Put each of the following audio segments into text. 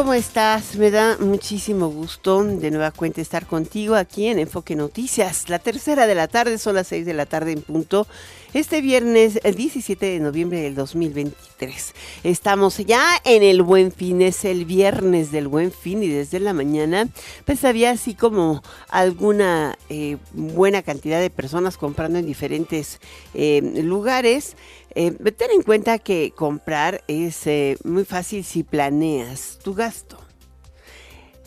¿Cómo estás? Me da muchísimo gusto de nueva cuenta estar contigo aquí en Enfoque Noticias. La tercera de la tarde, son las seis de la tarde en punto. Este viernes, el 17 de noviembre del 2023. Estamos ya en el Buen Fin, es el viernes del Buen Fin y desde la mañana pues había así como alguna eh, buena cantidad de personas comprando en diferentes eh, lugares. Eh, ten en cuenta que comprar es eh, muy fácil si planeas tu gasto.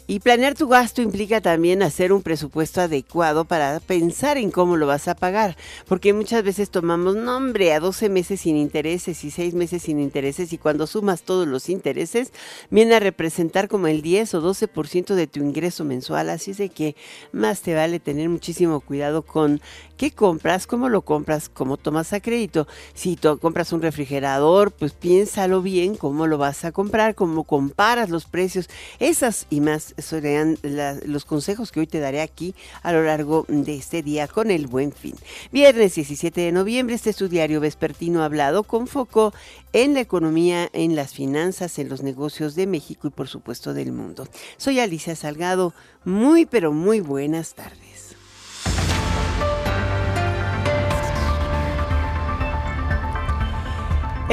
Y planear tu gasto implica también hacer un presupuesto adecuado para pensar en cómo lo vas a pagar, porque muchas veces tomamos nombre a 12 meses sin intereses y 6 meses sin intereses y cuando sumas todos los intereses viene a representar como el 10 o 12% de tu ingreso mensual, así es de que más te vale tener muchísimo cuidado con qué compras, cómo lo compras, cómo tomas a crédito. Si compras un refrigerador, pues piénsalo bien cómo lo vas a comprar, cómo comparas los precios, esas y más serían los consejos que hoy te daré aquí a lo largo de este día con el buen fin. Viernes 17 de noviembre, este es tu diario vespertino hablado con foco en la economía, en las finanzas, en los negocios de México y por supuesto del mundo. Soy Alicia Salgado, muy pero muy buenas tardes.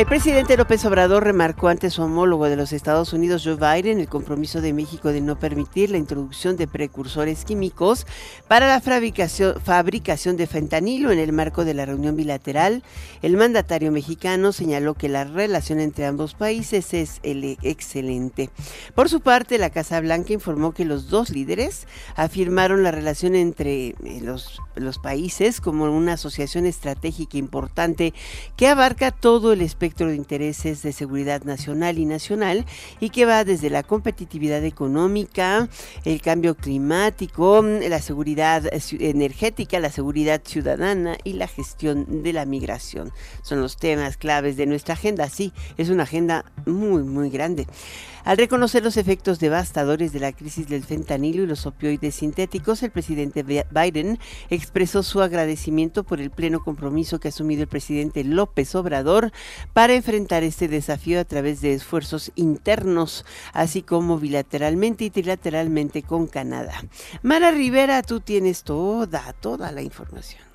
El presidente López Obrador remarcó ante su homólogo de los Estados Unidos, Joe Biden, el compromiso de México de no permitir la introducción de precursores químicos para la fabricación, de fentanilo en el marco de la reunión bilateral. El mandatario mexicano señaló que la relación entre ambos países es excelente. Por su parte, la Casa Blanca informó que los dos líderes afirmaron la relación entre eh, los, países como una asociación estratégica importante que abarca todo el espacio espectro de intereses de seguridad nacional y nacional y que va desde la competitividad económica, el cambio climático, la seguridad energética, la seguridad ciudadana y la gestión de la migración. Son los temas claves de nuestra agenda. Sí, es una agenda muy, muy grande. Al reconocer los efectos devastadores de la crisis del fentanilo y los opioides sintéticos, el presidente Biden expresó su agradecimiento por el pleno compromiso que ha asumido el presidente López Obrador para enfrentar este desafío a través de esfuerzos internos, así como bilateralmente y trilateralmente con Canadá. Mara Rivera, tú tienes toda, toda la información.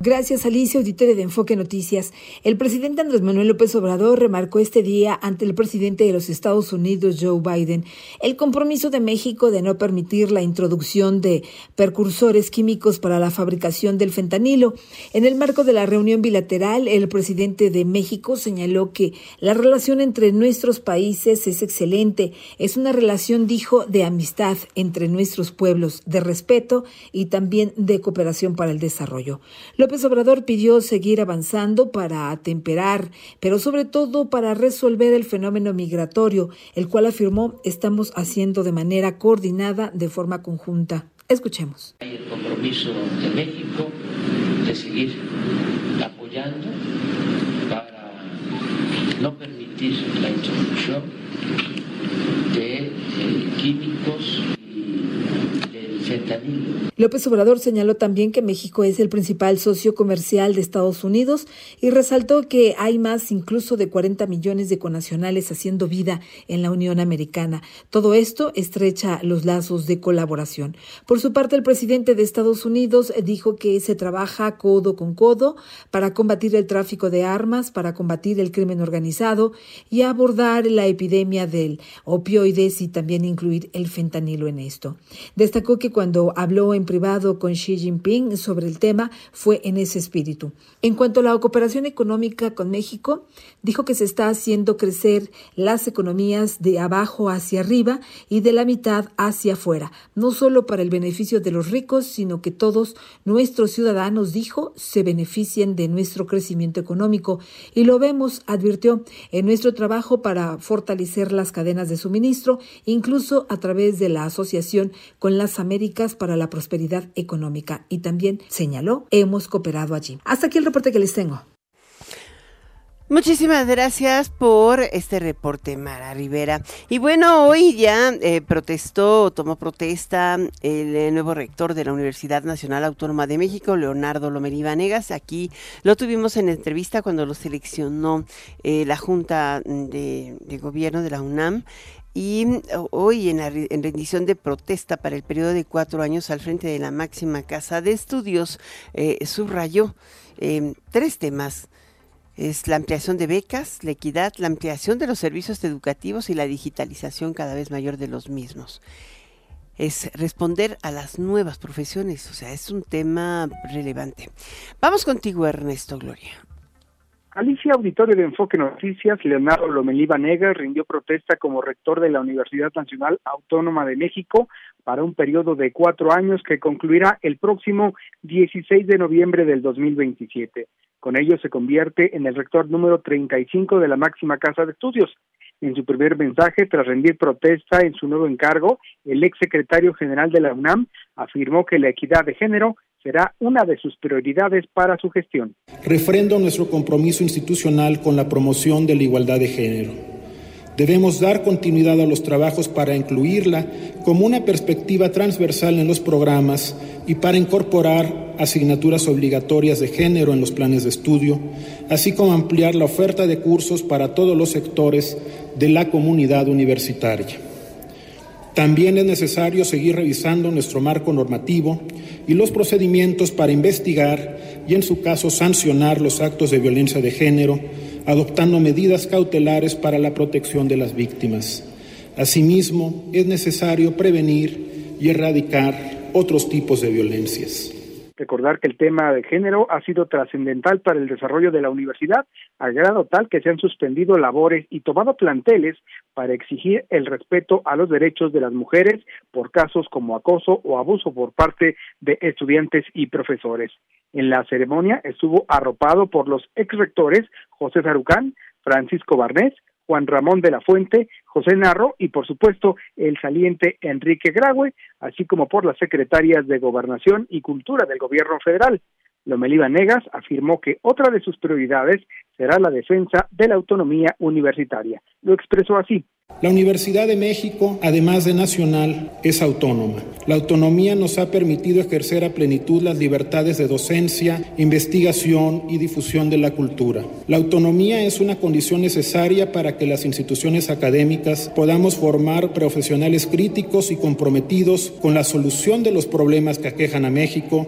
Gracias, Alicia, auditorio de Enfoque Noticias. El presidente Andrés Manuel López Obrador remarcó este día ante el presidente de los Estados Unidos, Joe Biden, el compromiso de México de no permitir la introducción de precursores químicos para la fabricación del fentanilo. En el marco de la reunión bilateral, el presidente de México señaló que la relación entre nuestros países es excelente. Es una relación, dijo, de amistad entre nuestros pueblos, de respeto y también de cooperación para el desarrollo. López Obrador pidió seguir avanzando para atemperar, pero sobre todo para resolver el fenómeno migratorio, el cual afirmó estamos haciendo de manera coordinada, de forma conjunta. Escuchemos. Hay el compromiso de México de seguir apoyando para no permitir la introducción de eh, químicos López Obrador señaló también que México es el principal socio comercial de Estados Unidos y resaltó que hay más incluso de 40 millones de conacionales haciendo vida en la Unión Americana. Todo esto estrecha los lazos de colaboración. Por su parte, el presidente de Estados Unidos dijo que se trabaja codo con codo para combatir el tráfico de armas, para combatir el crimen organizado y abordar la epidemia del opioides y también incluir el fentanilo en esto. Destacó que cuando habló en privado con Xi Jinping sobre el tema fue en ese espíritu. En cuanto a la cooperación económica con México, dijo que se está haciendo crecer las economías de abajo hacia arriba y de la mitad hacia afuera, no solo para el beneficio de los ricos, sino que todos nuestros ciudadanos, dijo, se beneficien de nuestro crecimiento económico. Y lo vemos, advirtió, en nuestro trabajo para fortalecer las cadenas de suministro, incluso a través de la Asociación con las Américas para la Prosperidad Económica. Y también señaló, hemos cooperado allí. Hasta aquí el reporte que les tengo. Muchísimas gracias por este reporte, Mara Rivera. Y bueno, hoy ya eh, protestó, tomó protesta el, eh, nuevo rector de la Universidad Nacional Autónoma de México, Leonardo Lomelí Vanegas. Aquí lo tuvimos en entrevista cuando lo seleccionó eh, la Junta de, Gobierno de la UNAM. Y hoy en, en, rendición de protesta para el periodo de cuatro años al frente de la máxima casa de estudios, subrayó tres temas es la ampliación de becas, la equidad, la ampliación de los servicios educativos y la digitalización cada vez mayor de los mismos. Es responder a las nuevas profesiones, o sea, es un tema relevante. Vamos contigo, Ernesto Gloria. Alicia Auditorio de Enfoque Noticias, Leonardo Lomelí Vanegas rindió protesta como rector de la Universidad Nacional Autónoma de México para un periodo de cuatro años que concluirá el próximo 16 de noviembre del 2027. Con ello se convierte en el rector número 35 de la máxima casa de estudios. En su primer mensaje, tras rendir protesta en su nuevo encargo, el ex secretario general de la UNAM afirmó que la equidad de género será una de sus prioridades para su gestión. Refrendo nuestro compromiso institucional con la promoción de la igualdad de género. Debemos dar continuidad a los trabajos para incluirla como una perspectiva transversal en los programas y para incorporar asignaturas obligatorias de género en los planes de estudio, así como ampliar la oferta de cursos para todos los sectores de la comunidad universitaria. También es necesario seguir revisando nuestro marco normativo y los procedimientos para investigar y, en su caso, sancionar los actos de violencia de género, adoptando medidas cautelares para la protección de las víctimas. Asimismo, es necesario prevenir y erradicar otros tipos de violencias. Recordar que el tema de género ha sido trascendental para el desarrollo de la universidad, al grado tal que se han suspendido labores y tomado planteles para exigir el respeto a los derechos de las mujeres por casos como acoso o abuso por parte de estudiantes y profesores. En la ceremonia estuvo arropado por los ex rectores José Zarucán, Francisco Barnés, Juan Ramón de la Fuente, José Narro y por supuesto el saliente Enrique Graue, así como por las secretarias de Gobernación y Cultura del Gobierno Federal. Lomelí Negas afirmó que otra de sus prioridades será la defensa de la autonomía universitaria. Lo expresó así. La Universidad de México, además de nacional, es autónoma. La autonomía nos ha permitido ejercer a plenitud las libertades de docencia, investigación y difusión de la cultura. La autonomía es una condición necesaria para que las instituciones académicas podamos formar profesionales críticos y comprometidos con la solución de los problemas que aquejan a México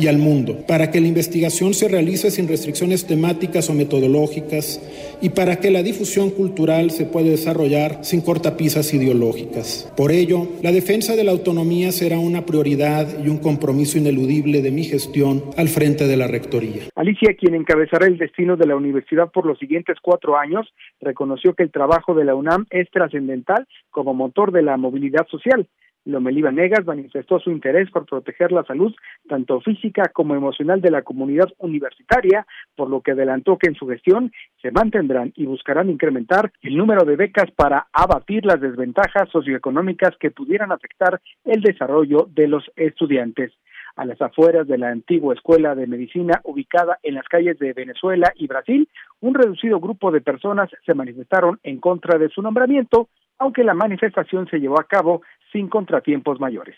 y al mundo, para que la investigación se realice sin restricciones temáticas o metodológicas y para que la difusión cultural se pueda desarrollar sin cortapisas ideológicas. Por ello, la defensa de la autonomía será una prioridad y un compromiso ineludible de mi gestión al frente de la Rectoría. Alicia, quien encabezará el destino de la universidad por los siguientes cuatro años, reconoció que el trabajo de la UNAM es trascendental como motor de la movilidad social Lomelí Negas manifestó su interés por proteger la salud tanto física como emocional de la comunidad universitaria, por lo que adelantó que en su gestión se mantendrán y buscarán incrementar el número de becas para abatir las desventajas socioeconómicas que pudieran afectar el desarrollo de los estudiantes. A las afueras de la antigua Escuela de Medicina ubicada en las calles de Venezuela y Brasil, un reducido grupo de personas se manifestaron en contra de su nombramiento, aunque la manifestación se llevó a cabo sin contratiempos mayores.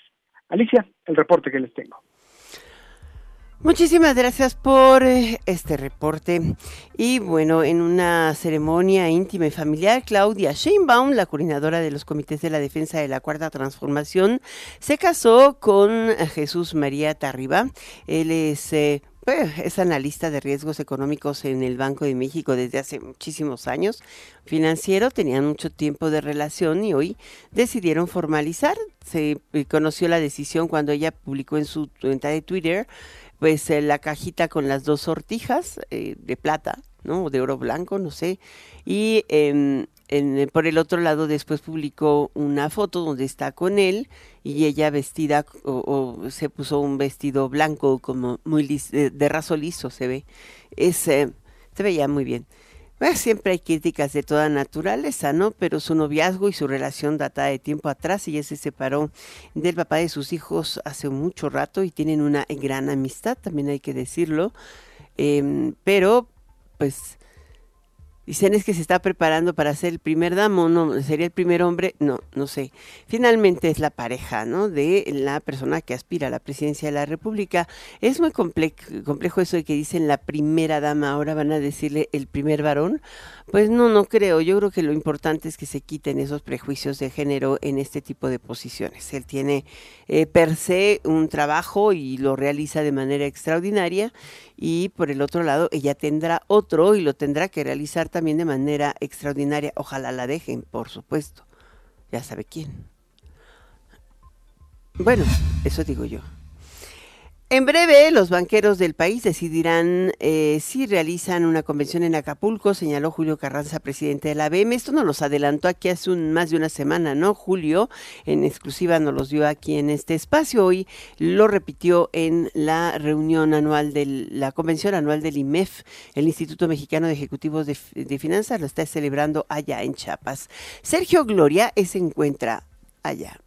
Alicia, el reporte que les tengo. Muchísimas gracias por eh, este reporte. Y bueno, en una ceremonia íntima y familiar, Claudia Sheinbaum, la coordinadora de los comités de la defensa de la Cuarta Transformación, se casó con Jesús María Tarriba. Él es eh, pues, es analista de riesgos económicos en el Banco de México desde hace muchísimos años. Financiero, tenían mucho tiempo de relación y hoy decidieron formalizar. Se eh, conoció la decisión cuando ella publicó en su cuenta de Twitter pues eh, la cajita con las dos sortijas eh, de plata, ¿no? De oro blanco, no sé. Y em, en, por el otro lado después publicó una foto donde está con él y ella vestida o, se puso un vestido blanco como muy de, raso liso se ve. Es, eh, se veía muy bien. siempre hay críticas de toda naturaleza, ¿no? Pero su noviazgo y su relación data de tiempo atrás. Ella se separó del papá de sus hijos hace mucho rato y tienen una gran amistad, también hay que decirlo. Em, pero, pues, Dicen es que se está preparando para ser el primer damo, no, sería el primer hombre, no, no sé. Finalmente es la pareja, ¿no? De la persona que aspira a la presidencia de la República. Es muy complejo eso de que dicen la primera dama, ahora van a decirle el primer varón. Pues no, no creo. Yo creo que lo importante es que se quiten esos prejuicios de género en este tipo de posiciones. Él tiene eh, per se un trabajo y lo realiza de manera extraordinaria y por el otro lado ella tendrá otro y lo tendrá que realizar también de manera extraordinaria. Ojalá la dejen, por supuesto. Ya sabe quién. Bueno, eso digo yo. En breve, los banqueros del país decidirán eh, si realizan una convención en Acapulco, señaló Julio Carranza, presidente de la ABM. Esto nos los adelantó aquí hace un, más de una semana, ¿no? Julio, en exclusiva, nos los dio aquí en este espacio. Hoy lo repitió en la reunión anual de la convención anual del IMEF, el Instituto Mexicano de Ejecutivos de, de Finanzas, lo está celebrando allá en Chiapas. Sergio Gloria se encuentra allá.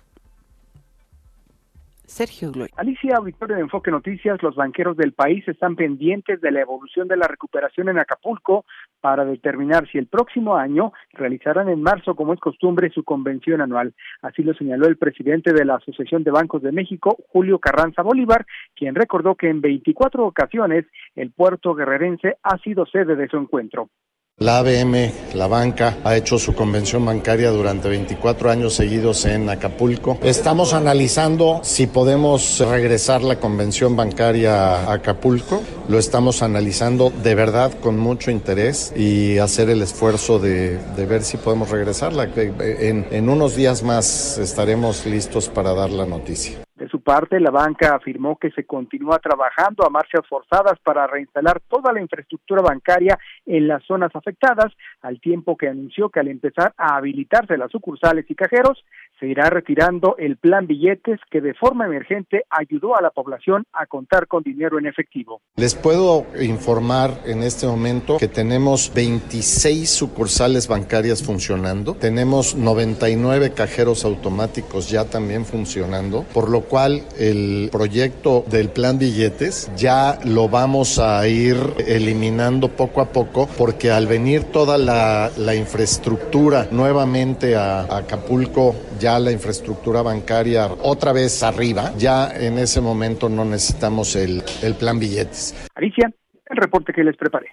Sergio Gloria. Alicia, auditorio de Enfoque Noticias, los banqueros del país están pendientes de la evolución de la recuperación en Acapulco para determinar si el próximo año realizarán en marzo, como es costumbre, su convención anual. Así lo señaló el presidente de la Asociación de Bancos de México, Julio Carranza Bolívar, quien recordó que en 24 ocasiones el puerto guerrerense ha sido sede de su encuentro. La ABM, la banca, ha hecho su convención bancaria durante 24 años seguidos en Acapulco. Estamos analizando si podemos regresar la convención bancaria a Acapulco. Lo estamos analizando de verdad con mucho interés y hacer el esfuerzo de, ver si podemos regresarla. En, en unos días más estaremos listos para dar la noticia. Parte, la banca afirmó que se continúa trabajando a marchas forzadas para reinstalar toda la infraestructura bancaria en las zonas afectadas, al tiempo que anunció que al empezar a habilitarse las sucursales y cajeros, se irá retirando el plan billetes que de forma emergente ayudó a la población a contar con dinero en efectivo. Les puedo informar en este momento que tenemos 26 sucursales bancarias funcionando, tenemos 99 cajeros automáticos ya también funcionando, por lo cual el proyecto del plan billetes ya lo vamos a ir eliminando poco a poco porque al venir toda la, infraestructura nuevamente a, Acapulco, ya la infraestructura bancaria otra vez arriba, ya en ese momento no necesitamos el, el plan billetes. Alicia, el reporte que les preparé.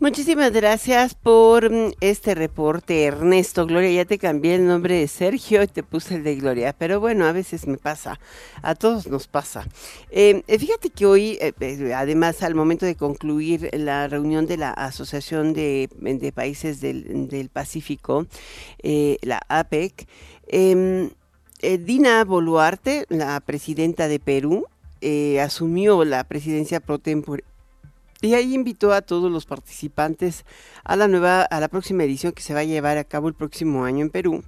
Muchísimas gracias por mm, este reporte, Ernesto. Gloria, ya te cambié el nombre de Sergio y te puse el de Gloria, pero bueno, a veces me pasa, a todos nos pasa. Eh, eh, fíjate que hoy, eh, además, al momento de concluir la reunión de la Asociación de, Países del, Pacífico, la APEC, em, Dina Boluarte, la presidenta de Perú, asumió la presidencia pro tempore y ahí invitó a todos los participantes a la nueva, a la próxima edición que se va a llevar a cabo el próximo año en Perú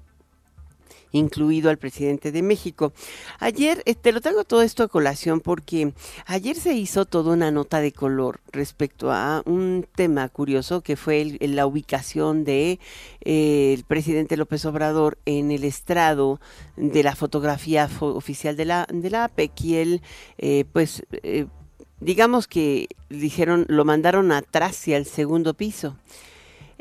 incluido al presidente de México. Ayer, eh, te lo traigo todo esto a colación porque ayer se hizo toda una nota de color respecto a un tema curioso que fue la ubicación de eh, el presidente López Obrador en el estrado de la fotografía oficial de la, de la APEC y él, eh, pues, digamos que dijeron, lo mandaron atrás hacia el segundo piso.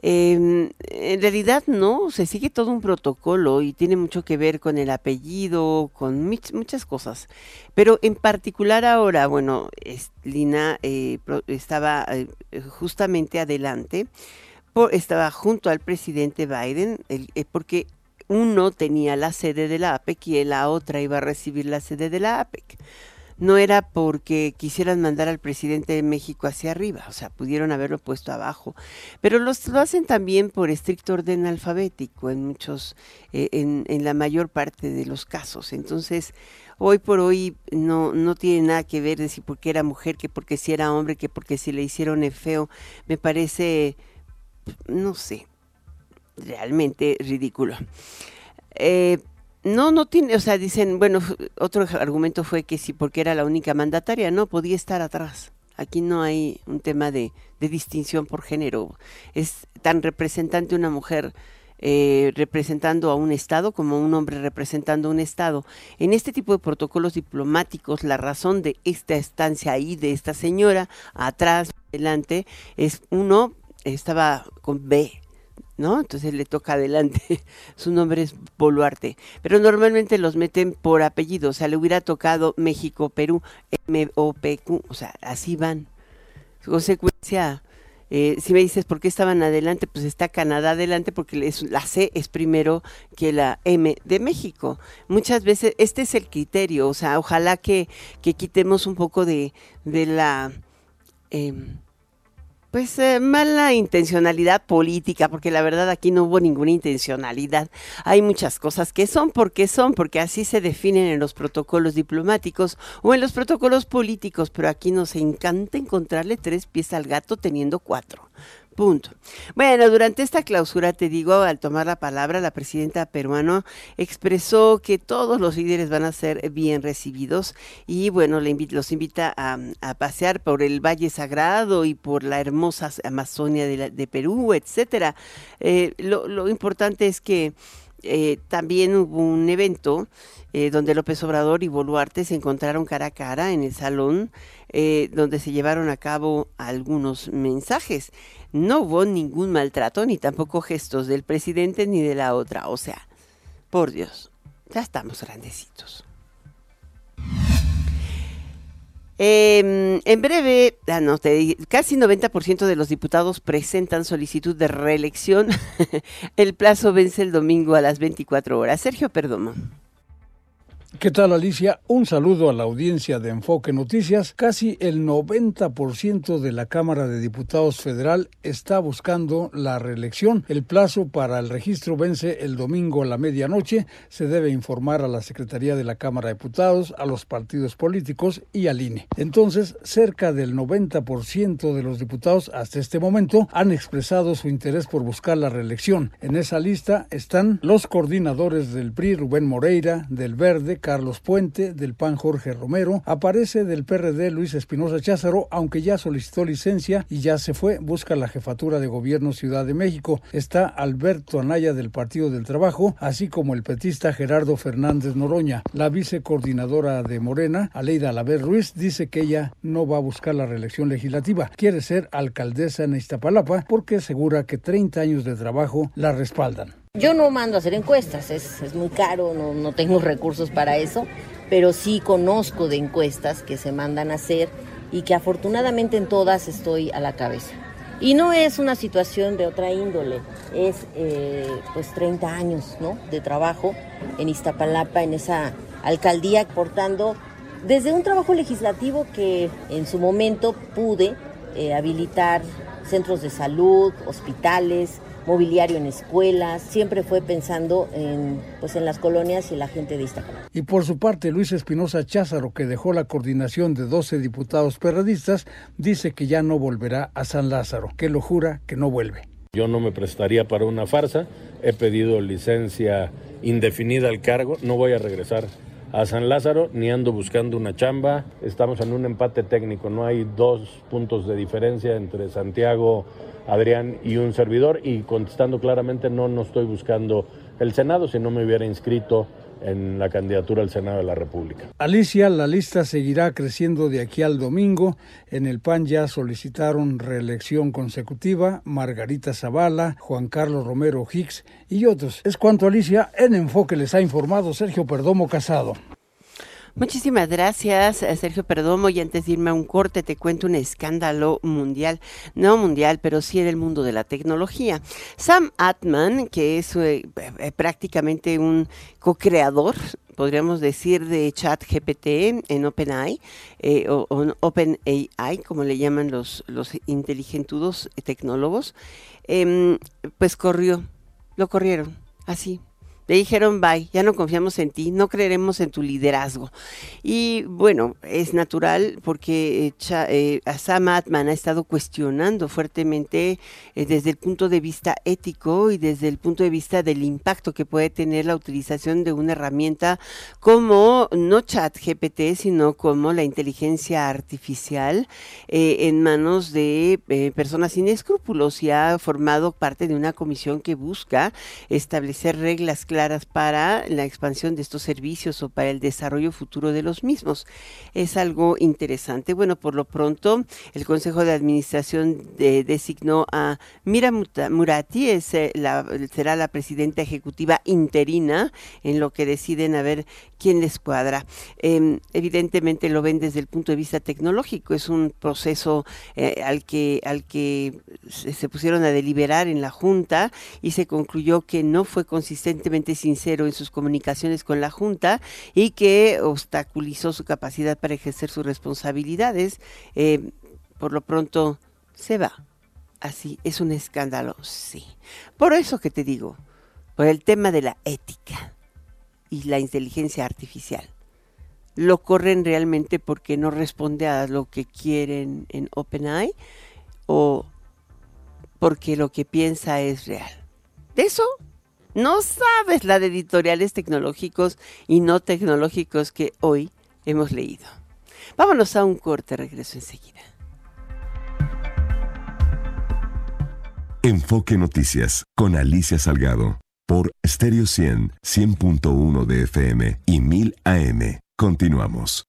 Em, en realidad no, se sigue todo un protocolo y tiene mucho que ver con el apellido, con muchas cosas. Pero en particular ahora, bueno, Lina eh, estaba eh, justamente adelante, estaba junto al presidente Biden, eh, porque uno tenía la sede de la APEC y la otra iba a recibir la sede de la APEC. No era porque quisieran mandar al presidente de México hacia arriba, o sea, pudieron haberlo puesto abajo, pero los, lo hacen también por estricto orden alfabético en muchos, eh, en, la mayor parte de los casos. Entonces, hoy por hoy no, no tiene nada que ver de si porque era mujer, que porque si era hombre, que porque si le hicieron feo, me parece, no sé, realmente ridículo. Eh, no, no tiene, o sea, dicen, bueno, otro argumento fue que sí, porque era la única mandataria, no, podía estar atrás. Aquí no hay un tema de, de distinción por género. Es tan representante una mujer eh, representando a un Estado como un hombre representando a un Estado. En este tipo de protocolos diplomáticos, la razón de esta estancia ahí, de esta señora, atrás, adelante, es uno, estaba con B, ¿no? Entonces le toca adelante. Su nombre es Boluarte. Pero normalmente los meten por apellido. O sea, le hubiera tocado México, Perú, M-O-P-Q. O sea, así van. Consecuencia. Eh, si me dices por qué estaban adelante, pues está Canadá adelante porque la C es primero que la M de México. Muchas veces este es el criterio, o sea, ojalá que, que quitemos un poco de, de la... Eh, pues eh, mala intencionalidad política, porque la verdad aquí no hubo ninguna intencionalidad. Hay muchas cosas que son porque son, porque así se definen en los protocolos diplomáticos o en los protocolos políticos, pero aquí nos encanta encontrarle tres pies al gato teniendo cuatro. Punto. Bueno, durante esta clausura, te digo, al tomar la palabra, la presidenta peruana expresó que todos los líderes van a ser bien recibidos y bueno, le los invita a, pasear por el Valle Sagrado y por la hermosa Amazonia de, Perú, etcétera. Eh, lo, importante es que eh, también hubo un evento eh, donde López Obrador y Boluarte se encontraron cara a cara en el salón donde se llevaron a cabo algunos mensajes no hubo ningún maltrato ni tampoco gestos del presidente ni de la otra. O sea, por Dios, ya estamos grandecitos. Em, en breve, ah, casi 90% de los diputados presentan solicitud de reelección. el plazo vence el domingo a las 24 horas. Sergio Perdomo. ¿Qué tal Alicia? Un saludo a la audiencia de Enfoque Noticias. Casi el 90% de la Cámara de Diputados Federal está buscando la reelección. El plazo para el registro vence el domingo a la medianoche. Se debe informar a la Secretaría de la Cámara de Diputados, a los partidos políticos y al INE. Entonces, cerca del 90% de los diputados hasta este momento han expresado su interés por buscar la reelección. En esa lista están los coordinadores del PRI, Rubén Moreira, del Verde, Carlos Puente, del PAN Jorge Romero, aparece del PRD Luis Espinosa Cházaro, aunque ya solicitó licencia y ya se fue, busca la jefatura de gobierno Ciudad de México. Está Alberto Anaya del Partido del Trabajo, así como el petista Gerardo Fernández Noroña. La vicecoordinadora de Morena, Aleida Alaver Ruiz, dice que ella no va a buscar la reelección legislativa, quiere ser alcaldesa en Iztapalapa porque asegura que 30 años de trabajo la respaldan. Yo no mando a hacer encuestas, es, muy caro, no, no tengo recursos para eso, pero sí conozco de encuestas que se mandan a hacer y que afortunadamente en todas estoy a la cabeza. Y no es una situación de otra índole, es eh, pues 30 años ¿no? de trabajo en Iztapalapa, en esa alcaldía, portando desde un trabajo legislativo que en su momento pude eh, habilitar centros de salud, hospitales, mobiliario en escuelas, siempre fue pensando en, pues, en las colonias y la gente de Iztapalapa. Y por su parte, Luis Espinosa Cházaro, que dejó la coordinación de 12 diputados perradistas, dice que ya no volverá a San Lázaro, que lo jura que no vuelve. Yo no me prestaría para una farsa, he pedido licencia indefinida al cargo, no voy a regresar a San Lázaro ni ando buscando una chamba. Estamos en un empate técnico, no hay dos puntos de diferencia entre Santiago Adrián y un servidor y contestando claramente no, no estoy buscando el Senado, si no me hubiera inscrito en la candidatura al Senado de la República. Alicia, la lista seguirá creciendo de aquí al domingo. En el PAN ya solicitaron reelección consecutiva Margarita Zavala, Juan Carlos Romero Hicks y otros. Es cuanto Alicia, en Enfoque les ha informado Sergio Perdomo Casado. Muchísimas gracias, eh, Sergio Perdomo. Y antes de irme a un corte, te cuento un escándalo mundial, no mundial, pero sí en el mundo de la tecnología. Sam Atman, que es eh, eh, prácticamente un co-creador podríamos decir, de chat GPT en OpenAI, eh, o, OpenAI, como le llaman los, los inteligentudos tecnólogos, em, pues corrió, lo corrieron, así, le dijeron, bye, ya no confiamos en ti, no creeremos en tu liderazgo. Y bueno, es natural porque eh, eh Sam Atman ha estado cuestionando fuertemente eh, desde el punto de vista ético y desde el punto de vista del impacto que puede tener la utilización de una herramienta como no chat GPT, sino como la inteligencia artificial eh, en manos de personas sin escrúpulos y ha formado parte de una comisión que busca establecer reglas claras para la expansión de estos servicios o para el desarrollo futuro de los mismos. Es algo interesante. Bueno, por lo pronto, el Consejo de Administración designó a Mira Murati, es, eh, será la presidenta ejecutiva interina en lo que deciden a ver quién les cuadra. Em, evidentemente lo ven desde el punto de vista tecnológico, es un proceso eh, al que, al que se pusieron a deliberar en la Junta y se concluyó que no fue consistentemente sincero en sus comunicaciones con la Junta y que obstaculizó su capacidad para ejercer sus responsabilidades. Eh, por lo pronto se va. Así, es un escándalo, sí. Por eso que te digo, por el tema de la ética y la inteligencia artificial. Lo corren realmente porque no responde a lo que quieren en OpenAI o porque lo que piensa es real. De eso no sabes la de editoriales tecnológicos y no tecnológicos que hoy hemos leído. Vámonos a un corte, regreso enseguida. Enfoque Noticias con Alicia Salgado por Stereo 100, 100.1 de FM y 1000 AM. Continuamos.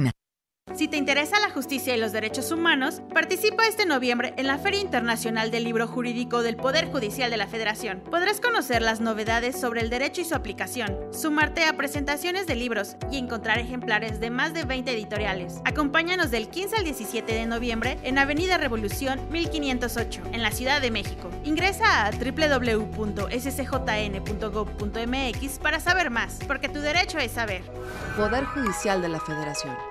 Si te interesa la justicia y los derechos humanos, participa este noviembre en la Feria Internacional del Libro Jurídico del Poder Judicial de la Federación. Podrás conocer las novedades sobre el derecho y su aplicación, sumarte a presentaciones de libros y encontrar ejemplares de más de 20 editoriales. Acompáñanos del 15 al 17 de noviembre en Avenida Revolución 1508, en la Ciudad de México. Ingresa a www.scjn.gov.mx para saber más, porque tu derecho es saber. Poder Judicial de la Federación.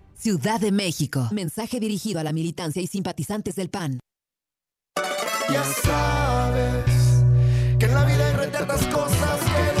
Ciudad de México. Mensaje dirigido a la militancia y simpatizantes del PAN. Ya sabes que en la vida hay retratas cosas que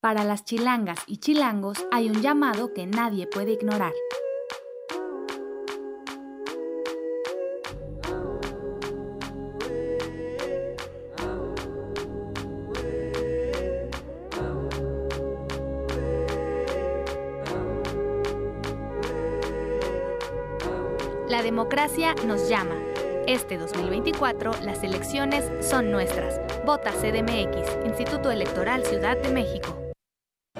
Para las chilangas y chilangos hay un llamado que nadie puede ignorar. La democracia nos llama. Este 2024 las elecciones son nuestras. Vota CDMX, Instituto Electoral Ciudad de México.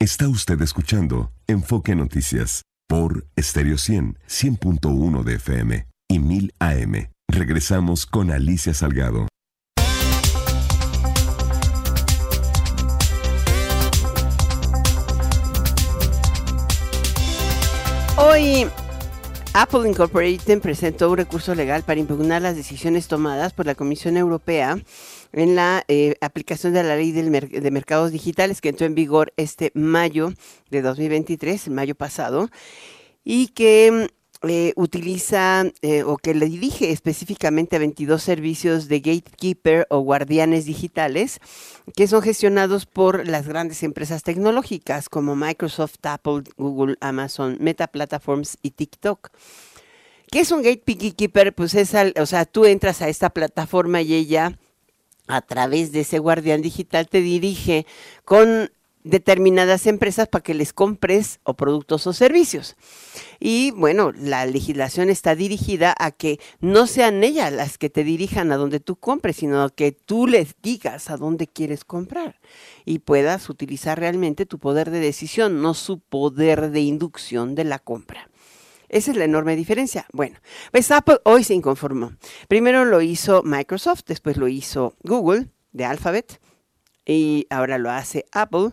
Está usted escuchando Enfoque Noticias por Stereo 100, 100.1 de FM y 1000 AM. Regresamos con Alicia Salgado. Hoy Apple Incorporated presentó un recurso legal para impugnar las decisiones tomadas por la Comisión Europea en la eh, aplicación de la ley del de mercados digitales que entró en vigor este mayo de 2023, mayo pasado, y que eh, utiliza eh, o que le dirige específicamente a 22 servicios de gatekeeper o guardianes digitales que son gestionados por las grandes empresas tecnológicas como Microsoft, Apple, Google, Amazon, Meta Platforms y TikTok. ¿Qué es un gatekeeper? Pues es, o sea, tú entras a esta plataforma y ella a través de ese guardián digital te dirige con determinadas empresas para que les compres o productos o servicios. Y bueno, la legislación está dirigida a que no sean ellas las que te dirijan a donde tú compres, sino que tú les digas a dónde quieres comprar y puedas utilizar realmente tu poder de decisión, no su poder de inducción de la compra. Esa es la enorme diferencia. Bueno, pues Apple hoy se inconformó. Primero lo hizo Microsoft, después lo hizo Google de Alphabet y ahora lo hace Apple.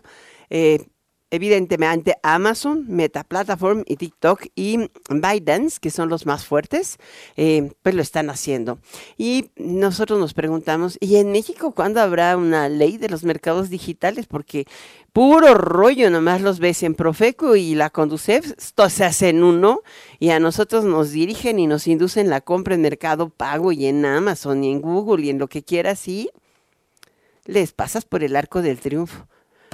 Eh, evidentemente Amazon, Meta Platform y TikTok y ByteDance, que son los más fuertes, eh, pues lo están haciendo. Y nosotros nos preguntamos, ¿y en México cuándo habrá una ley de los mercados digitales? Porque puro rollo nomás los ves en Profeco y la Conducef, esto se hace en uno y a nosotros nos dirigen y nos inducen la compra en Mercado Pago y en Amazon y en Google y en lo que quieras y les pasas por el arco del triunfo.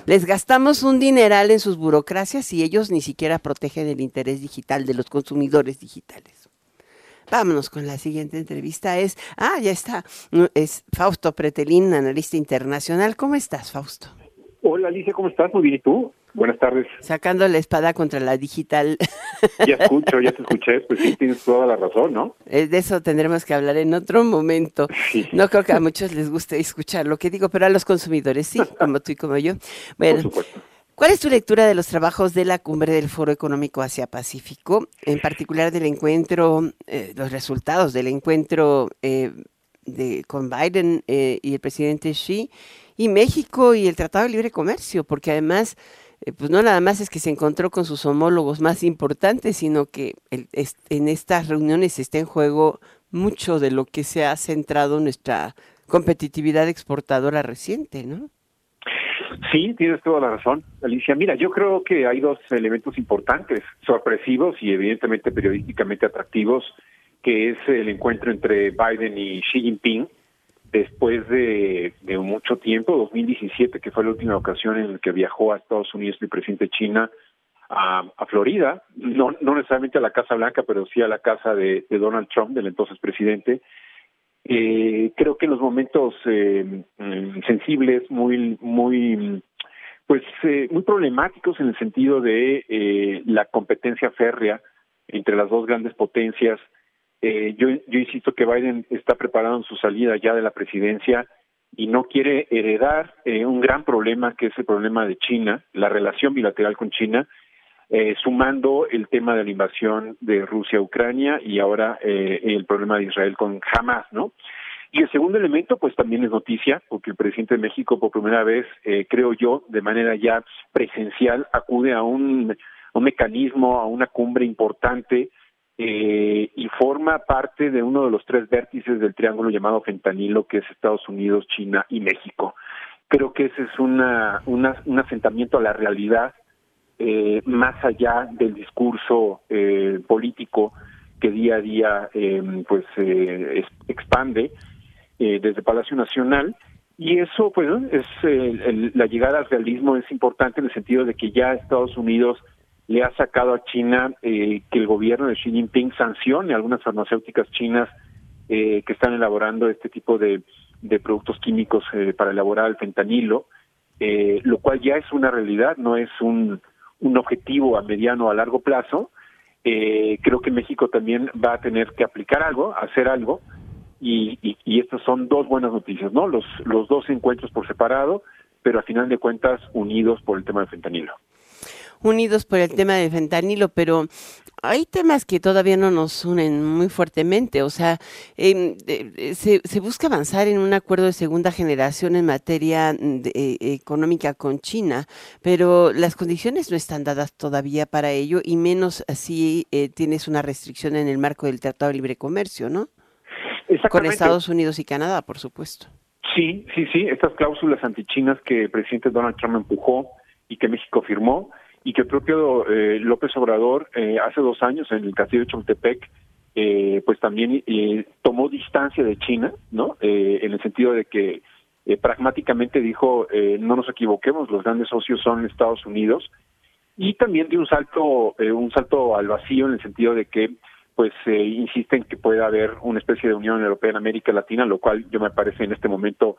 Les gastamos un dineral en sus burocracias y ellos ni siquiera protegen el interés digital de los consumidores digitales. Vámonos con la siguiente entrevista. Es, ah, ya está, es Fausto Pretelín, analista internacional. ¿Cómo estás, Fausto? Hola Alicia, ¿cómo estás? Muy bien, ¿y tú? Buenas tardes. Sacando la espada contra la digital. Ya escucho, ya te escuché, pues sí, tienes toda la razón, ¿no? Eh, de eso tendremos que hablar en otro momento. No creo que a muchos les guste escuchar lo que digo, pero a los consumidores sí, como tú y como yo. Bueno, ¿cuál es tu lectura de los trabajos de la cumbre del Foro Económico Asia-Pacífico, en particular del encuentro, eh, los resultados del encuentro eh, de, con Biden y el presidente Xi? y México y el Tratado de Libre Comercio, porque además, eh, pues no nada más es que se encontró con sus homólogos más importantes, sino que en estas reuniones está en juego mucho de lo que se ha centrado nuestra competitividad exportadora reciente, ¿no? Sí, tienes toda la razón, Alicia. Mira, yo creo que hay dos elementos importantes, sorpresivos y evidentemente periodísticamente atractivos, que es el encuentro entre Biden y Xi Jinping, después de, mucho tiempo, 2017, que fue la última ocasión en la que viajó a Estados Unidos el presidente de China a, Florida, no, no necesariamente a la Casa Blanca, pero sí a la casa de, Donald Trump, del entonces presidente. Eh, creo que en los momentos eh, sensibles, muy, muy pues muy problemáticos en el sentido de la competencia férrea entre las dos grandes potencias. Yo, yo insisto que Biden está preparando su salida ya de la presidencia y no quiere heredar un gran problema que es el problema de China, la relación bilateral con China, eh, sumando el tema de la invasión de Rusia a Ucrania y ahora eh, el problema de Israel con Hamas, ¿no? Y el segundo elemento, pues también es noticia, porque el presidente de México por primera vez, eh, creo yo, de manera ya presencial, acude a un, un mecanismo, a una cumbre importante eh, y forma parte de uno de los tres vértices del triángulo llamado fentanilo, que es Estados Unidos, China y México. Creo que ese es una, una un asentamiento a la realidad eh, más allá del discurso eh, político que día a día em, pues eh, expande desde Palacio Nacional y eso pues es la llegada al realismo es importante en el sentido de que ya Estados Unidos le ha sacado a China que el gobierno de Xi Jinping sancione algunas farmacéuticas chinas que están elaborando este tipo de, productos químicos para elaborar el fentanilo, lo cual ya es una realidad, no es un un objetivo a mediano o a largo plazo, eh, creo que México también va a tener que aplicar algo, hacer algo, y, y, y estas son dos buenas noticias, ¿no? Los, los dos encuentros por separado, pero a final de cuentas unidos por el tema del fentanilo unidos por el tema del fentanilo, pero hay temas que todavía no nos unen muy fuertemente. O sea, em, se, se, busca avanzar en un acuerdo de segunda generación en materia eh, económica con China, pero las condiciones no están dadas todavía para ello y menos si eh, tienes una restricción en el marco del Tratado de Libre Comercio, ¿no? Con Estados Unidos y Canadá, por supuesto. Sí, sí, sí. Estas cláusulas antichinas que el presidente Donald Trump empujó y que México firmó y que el propio eh, López Obrador eh, hace dos años en el castillo de Chapultepec eh, pues también tomó distancia de China, ¿no? en el sentido de que pragmáticamente dijo no nos equivoquemos, los grandes socios son Estados Unidos y también dio un salto un salto al vacío en el sentido de que pues insisten que pueda haber una especie de Unión Europea en América Latina, lo cual yo me parece en este momento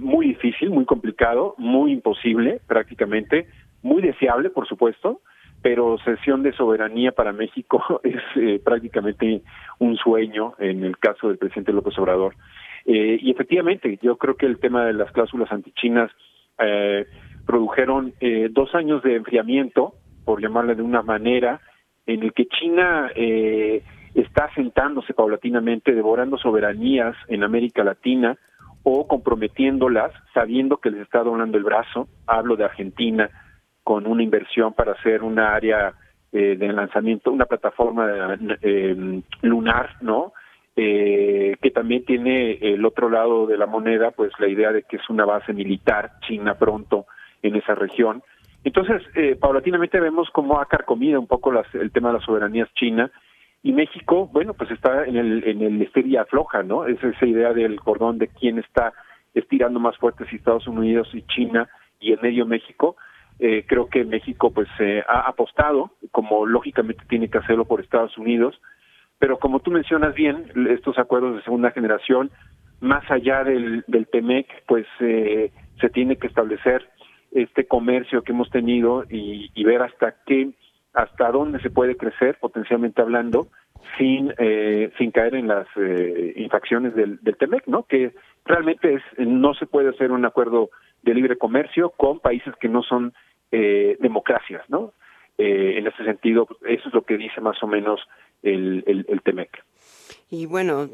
muy difícil, muy complicado, muy imposible prácticamente muy deseable, por supuesto, pero cesión de soberanía para México es eh, prácticamente un sueño en el caso del presidente López Obrador. Eh, y efectivamente, yo creo que el tema de las cláusulas antichinas eh, produjeron eh, dos años de enfriamiento, por llamarle de una manera, en el que China eh, está asentándose paulatinamente, devorando soberanías en América Latina o comprometiéndolas, sabiendo que les está doblando el brazo. Hablo de Argentina, con una inversión para hacer una área eh, de lanzamiento, una plataforma eh, lunar, ¿no? Eh, que también tiene el otro lado de la moneda, pues la idea de que es una base militar china pronto en esa región. Entonces, eh, paulatinamente vemos cómo ha carcomido un poco las, el tema de las soberanías china y México, bueno, pues está en el en el estería floja, ¿no? Es esa idea del cordón de quién está estirando más fuerte si Estados Unidos y China y en medio México. Eh, creo que México pues eh, ha apostado, como lógicamente tiene que hacerlo por Estados Unidos, pero como tú mencionas bien, estos acuerdos de segunda generación, más allá del, del TEMEC, pues eh, se tiene que establecer este comercio que hemos tenido y, ver hasta qué, hasta dónde se puede crecer, potencialmente hablando, sin eh, sin caer en las eh, infracciones del, del TEMEC, ¿no? Que realmente es no se puede hacer un acuerdo de libre comercio con países que no son eh, democracias, ¿no? Eh, en ese sentido, eso es lo que dice más o menos el, el, el TEMEC. Y bueno,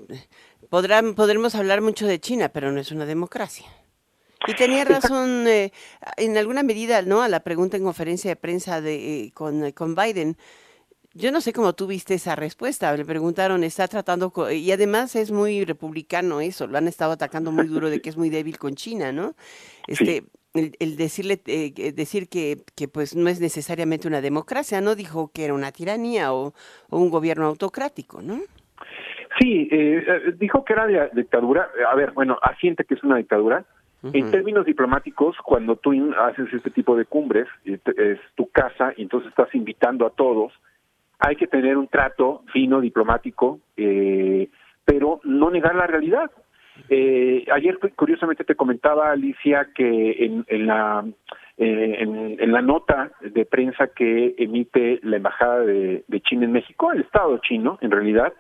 podrán, podremos hablar mucho de China, pero no es una democracia. Y tenía razón eh, en alguna medida, ¿no? A la pregunta en conferencia de prensa de, eh, con, con Biden. Yo no sé cómo tú viste esa respuesta. Le preguntaron, está tratando, y además es muy republicano eso, lo han estado atacando muy duro de que es muy débil con China, ¿no? Este, el, el, decirle, eh, decir que, que, pues no es necesariamente una democracia, ¿no? Dijo que era una tiranía o, o un gobierno autocrático, ¿no? Sí, eh, eh dijo que era dictadura. A ver, bueno, asiente que es una dictadura. Uh -huh. En términos diplomáticos, cuando tú haces este tipo de cumbres, es tu casa y entonces estás invitando a todos, hay que tener un trato fino, diplomático, eh, pero no negar la realidad. Eh, ayer, curiosamente, te comentaba, Alicia, que en, en, la, eh, en, la nota de prensa que emite la Embajada de, China en México, el Estado chino, en realidad,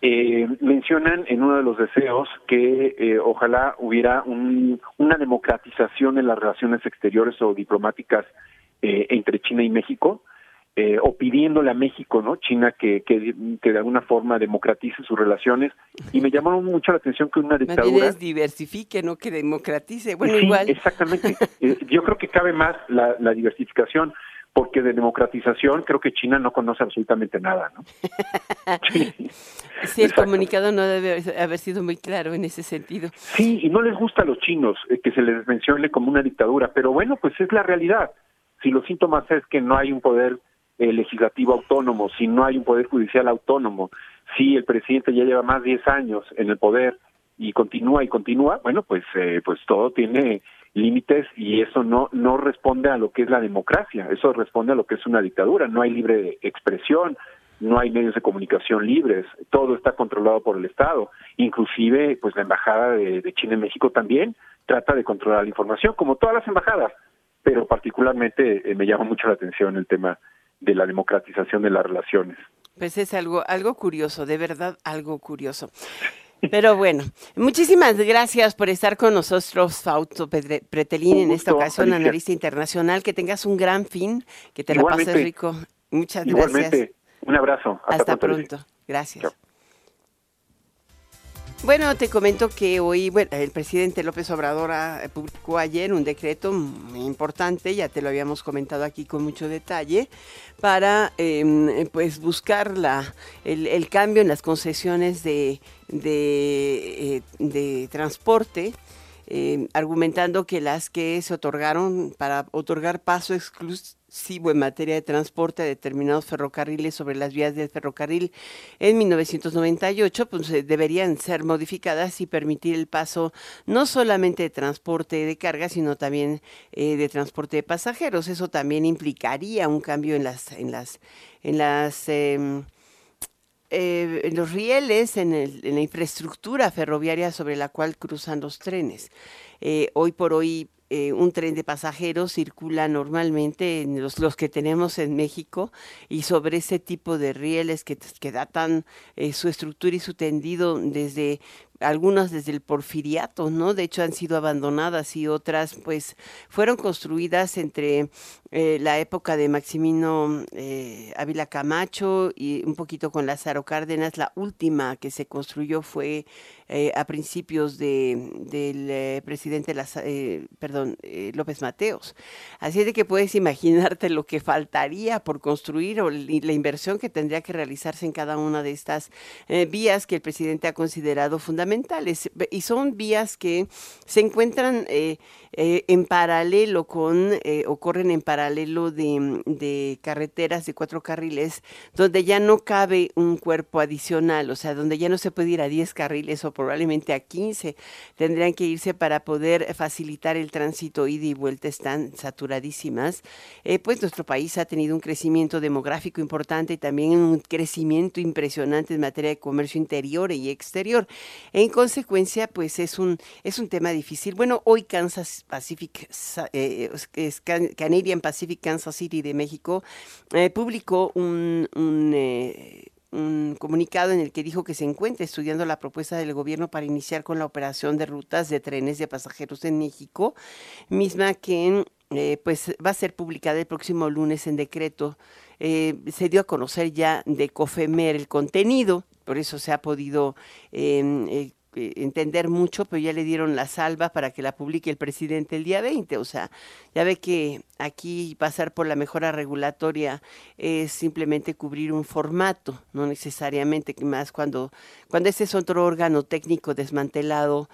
eh, mencionan en uno de los deseos que eh, ojalá hubiera una democratización en las relaciones exteriores o diplomáticas entre China y México, eh, o pidiéndole a México, ¿no? China que, que, de alguna forma democratice sus relaciones. Y me llamó mucho la atención que una dictadura... es diversifique, no que democratice. Bueno, igual. Exactamente. Eh, yo creo que cabe más la, diversificación porque de democratización creo que China no conoce absolutamente nada, ¿no? sí, el comunicado no debe haber sido muy claro en ese sentido. Sí, y no les gusta a los chinos eh, que se les mencione como una dictadura, pero bueno, pues es la realidad. Si los síntomas es que no hay un poder eh, legislativo autónomo, si no hay un poder judicial autónomo, si el presidente ya lleva más de 10 años en el poder y continúa y continúa, bueno, pues eh, pues todo tiene límites y eso no no responde a lo que es la democracia, eso responde a lo que es una dictadura, no hay libre expresión, no hay medios de comunicación libres, todo está controlado por el Estado, inclusive pues la embajada de, de China en México también trata de controlar la información, como todas las embajadas, pero particularmente eh, me llama mucho la atención el tema de la democratización de las relaciones. Pues es algo, algo curioso, de verdad algo curioso. Pero bueno, muchísimas gracias por estar con nosotros, Fausto Pretelín, en esta ocasión, analista internacional. Que tengas un gran fin, que te la pases rico. Muchas Igualmente. Un abrazo. Hasta, pronto. Gracias. Bueno, te comento que hoy bueno, el presidente López Obrador eh, publicó ayer un decreto muy importante, ya te lo habíamos comentado aquí con mucho detalle, para em, pues buscar la, el, cambio en las concesiones de, de, eh, transporte. Em, argumentando que las que se otorgaron para otorgar paso exclusivo en materia de transporte a determinados ferrocarriles sobre las vías del ferrocarril en 1998, pues eh, deberían ser modificadas y permitir el paso no solamente de transporte de carga, sino también eh, de transporte de pasajeros. Eso también implicaría un cambio en las, en las, en las em, eh, los rieles, en, en, la infraestructura ferroviaria sobre la cual cruzan los trenes. hoy por hoy eh, un tren de pasajeros circula normalmente en los, que tenemos en México y sobre ese tipo de rieles que, que datan eh, su estructura y su tendido desde algunas desde el porfiriato, ¿no? De hecho han sido abandonadas y otras pues fueron construidas entre eh, la época de Maximino eh, Ávila Camacho y un poquito con Lázaro Cárdenas. La última que se construyó fue eh, a principios de, del presidente perdón, López Mateos. Así es de que puedes imaginarte lo que faltaría por construir o la inversión que tendría que realizarse en cada una de estas vías que el presidente ha considerado fundamentales y son vías que se encuentran eh, eh, en paralelo con, eh, o corren en paralelo de, de, carreteras de cuatro carriles, donde ya no cabe un cuerpo adicional, o sea, donde ya no se puede ir a 10 carriles o probablemente a 15, tendrían que irse para poder facilitar el tránsito ida y vuelta, están saturadísimas. pues nuestro país ha tenido un crecimiento demográfico importante y también un crecimiento impresionante en materia de comercio interior y exterior. En consecuencia, pues es un, es un tema difícil. Bueno, hoy Kansas Pacific, eh, Canadian Pacific Kansas City de México eh, publicó un, eh, un comunicado en el que dijo que se encuentra estudiando la propuesta del gobierno para iniciar con la operación de rutas de trenes de pasajeros en México, misma que pues va a ser publicada el próximo lunes en decreto. se dio a conocer ya de COFEMER el contenido por eso se ha podido em, eh, eh, entender mucho, pero ya le dieron la salva para que la publique el presidente el día 20. O sea, ya ve que aquí pasar por la mejora regulatoria es simplemente cubrir un formato, no necesariamente más cuando, cuando ese es otro órgano técnico desmantelado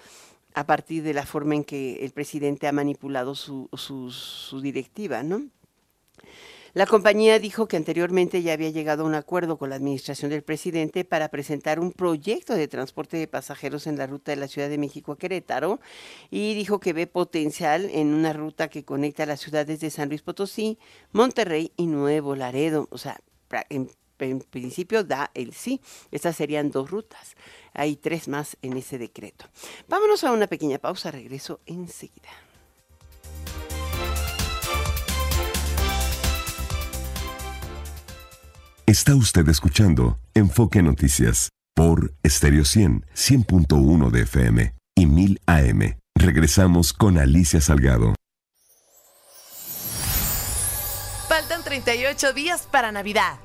a partir de la forma en que el presidente ha manipulado su, su, su directiva, ¿no? La compañía dijo que anteriormente ya había llegado a un acuerdo con la administración del presidente para presentar un proyecto de transporte de pasajeros en la ruta de la Ciudad de México a Querétaro y dijo que ve potencial en una ruta que conecta las ciudades de San Luis Potosí, Monterrey y Nuevo Laredo. O sea, en, en principio da el sí. Estas serían dos rutas. Hay tres más en ese decreto. Vámonos a una pequeña pausa. Regreso enseguida. Está usted escuchando Enfoque Noticias por Stereo 100, 100.1 de FM y 1000 AM. Regresamos con Alicia Salgado. Faltan 38 días para Navidad.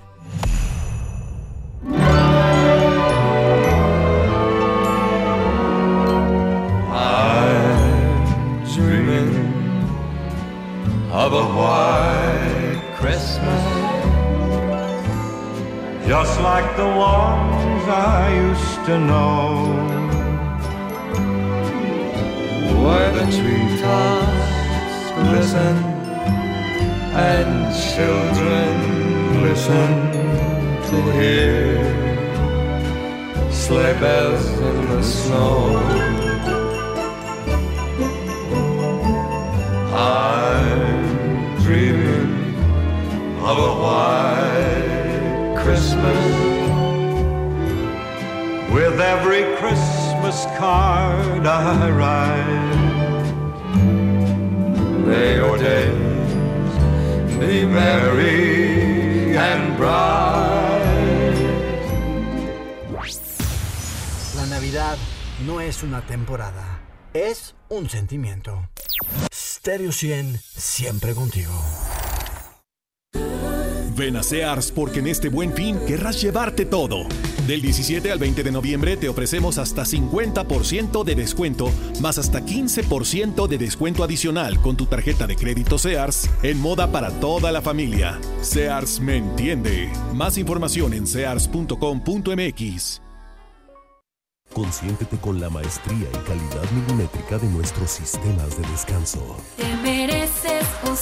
Of a white Christmas, just like the ones I used to know, where the treetops glisten and children listen to hear sleigh bells in the snow. I'm dreaming of a white Christmas with every Christmas card I write. May your days be merry and bright. La Navidad no es una temporada, es un sentimiento. Stereo 100, siempre contigo. Ven a Sears porque en este buen fin querrás llevarte todo. Del 17 al 20 de noviembre te ofrecemos hasta 50% de descuento, más hasta 15% de descuento adicional con tu tarjeta de crédito Sears en moda para toda la familia. Sears me entiende. Más información en sears.com.mx. Consiéntete con la maestría y calidad milimétrica de nuestros sistemas de descanso. Te mereces un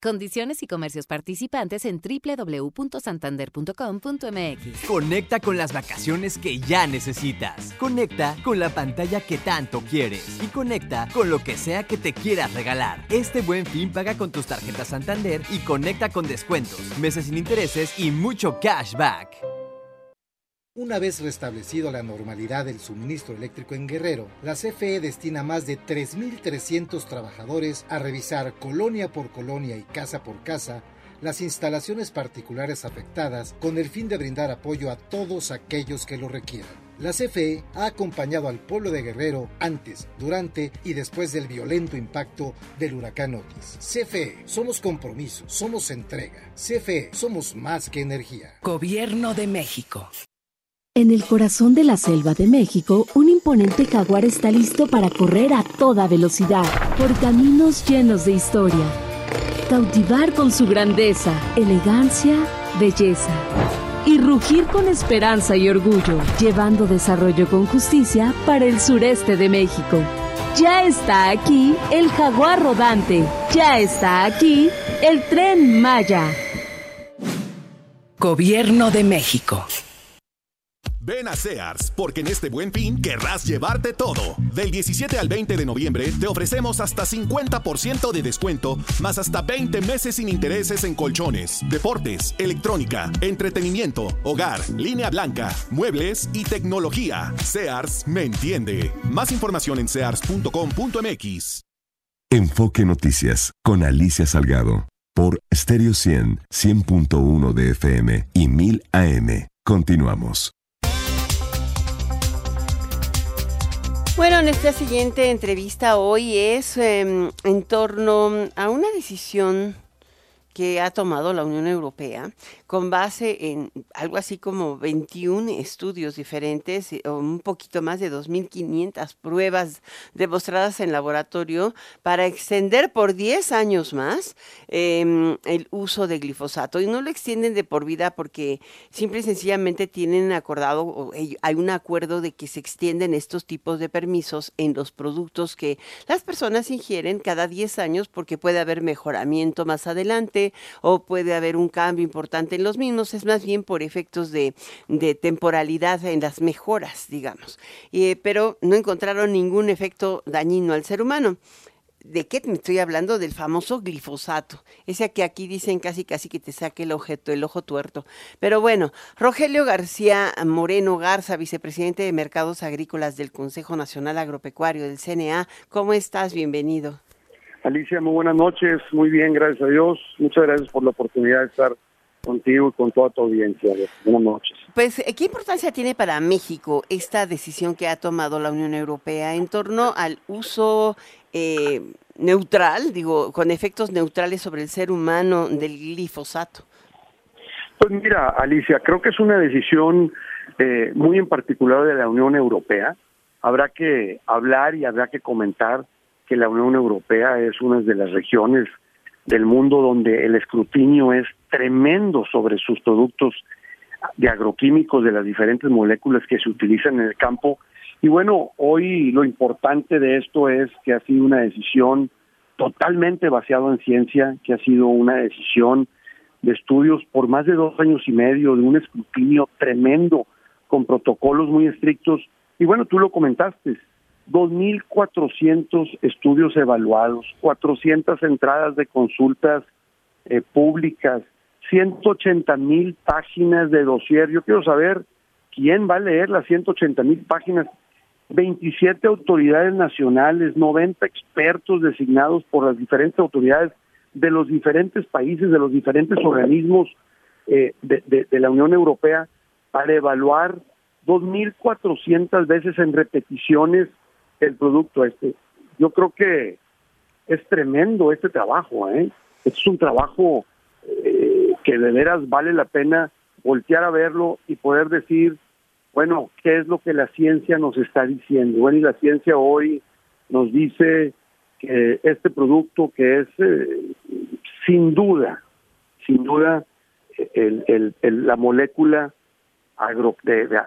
Condiciones y comercios participantes en www.santander.com.mx. Conecta con las vacaciones que ya necesitas. Conecta con la pantalla que tanto quieres. Y conecta con lo que sea que te quieras regalar. Este buen fin paga con tus tarjetas Santander y conecta con descuentos, meses sin intereses y mucho cashback. Una vez restablecido la normalidad del suministro eléctrico en Guerrero, la CFE destina más de 3.300 trabajadores a revisar colonia por colonia y casa por casa las instalaciones particulares afectadas con el fin de brindar apoyo a todos aquellos que lo requieran. La CFE ha acompañado al pueblo de Guerrero antes, durante y después del violento impacto del huracán Otis. CFE, somos compromiso, somos entrega. CFE, somos más que energía. Gobierno de México. En el corazón de la selva de México, un imponente jaguar está listo para correr a toda velocidad por caminos llenos de historia. Cautivar con su grandeza, elegancia, belleza. Y rugir con esperanza y orgullo, llevando desarrollo con justicia para el sureste de México. Ya está aquí el jaguar rodante. Ya está aquí el tren Maya. Gobierno de México. Ven a Sears, porque en este buen fin querrás llevarte todo. Del 17 al 20 de noviembre te ofrecemos hasta 50% de descuento, más hasta 20 meses sin intereses en colchones, deportes, electrónica, entretenimiento, hogar, línea blanca, muebles y tecnología. Sears me entiende. Más información en sears.com.mx. Enfoque Noticias con Alicia Salgado por Stereo 100, 100.1 de FM y 1000 AM. Continuamos. Bueno, nuestra siguiente entrevista hoy es em, en torno a una decisión que ha tomado la Unión Europea con base en algo así como 21 estudios diferentes, o un poquito más de 2.500 pruebas demostradas en laboratorio para extender por 10 años más em, el uso de glifosato. Y no lo extienden de por vida porque simple y sencillamente tienen acordado, o hay un acuerdo de que se extienden estos tipos de permisos en los productos que las personas ingieren cada 10 años porque puede haber mejoramiento más adelante o puede haber un cambio importante los mismos, es más bien por efectos de, temporalidad en las mejoras, digamos. pero no encontraron ningún efecto dañino al ser humano. ¿De qué me estoy hablando? Del famoso glifosato. Ese que aquí dicen casi casi que te saque el objeto, el ojo tuerto. Pero bueno, Rogelio García Moreno Garza, vicepresidente de Mercados Agrícolas del Consejo Nacional Agropecuario del CNA, ¿cómo estás? Bienvenido. Alicia, muy buenas noches. Muy bien, gracias a Dios. Muchas gracias por la oportunidad de estar contigo y con toda tu audiencia. Buenas noches. Pues, ¿qué importancia tiene para México esta decisión que ha tomado la Unión Europea en torno al uso eh, neutral, digo, con efectos neutrales sobre el ser humano del glifosato? Pues mira, Alicia, creo que es una decisión eh, muy en particular de la Unión Europea. Habrá que hablar y habrá que comentar que la Unión Europea es una de las regiones del mundo donde el escrutinio es tremendo sobre sus productos de agroquímicos de las diferentes moléculas que se utilizan en el campo. Y bueno, hoy lo importante de esto es que ha sido una decisión totalmente basada en ciencia, que ha sido una decisión de estudios por más de dos años y medio, de un escrutinio tremendo, con protocolos muy estrictos. Y bueno, tú lo comentaste, 2.400 estudios evaluados, 400 entradas de consultas eh, públicas, 180 mil páginas de dossier. Yo quiero saber quién va a leer las 180 mil páginas. 27 autoridades nacionales, 90 expertos designados por las diferentes autoridades de los diferentes países, de los diferentes organismos eh, de, de la Unión Europea, para evaluar 2.400 veces en repeticiones el producto este. Yo creo que es tremendo este trabajo, ¿eh? es un trabajo eh, que de veras vale la pena voltear a verlo y poder decir, bueno, ¿qué es lo que la ciencia nos está diciendo? Bueno, y la ciencia hoy nos dice que este producto que es eh, sin duda, sin duda, el, el, la molécula agro,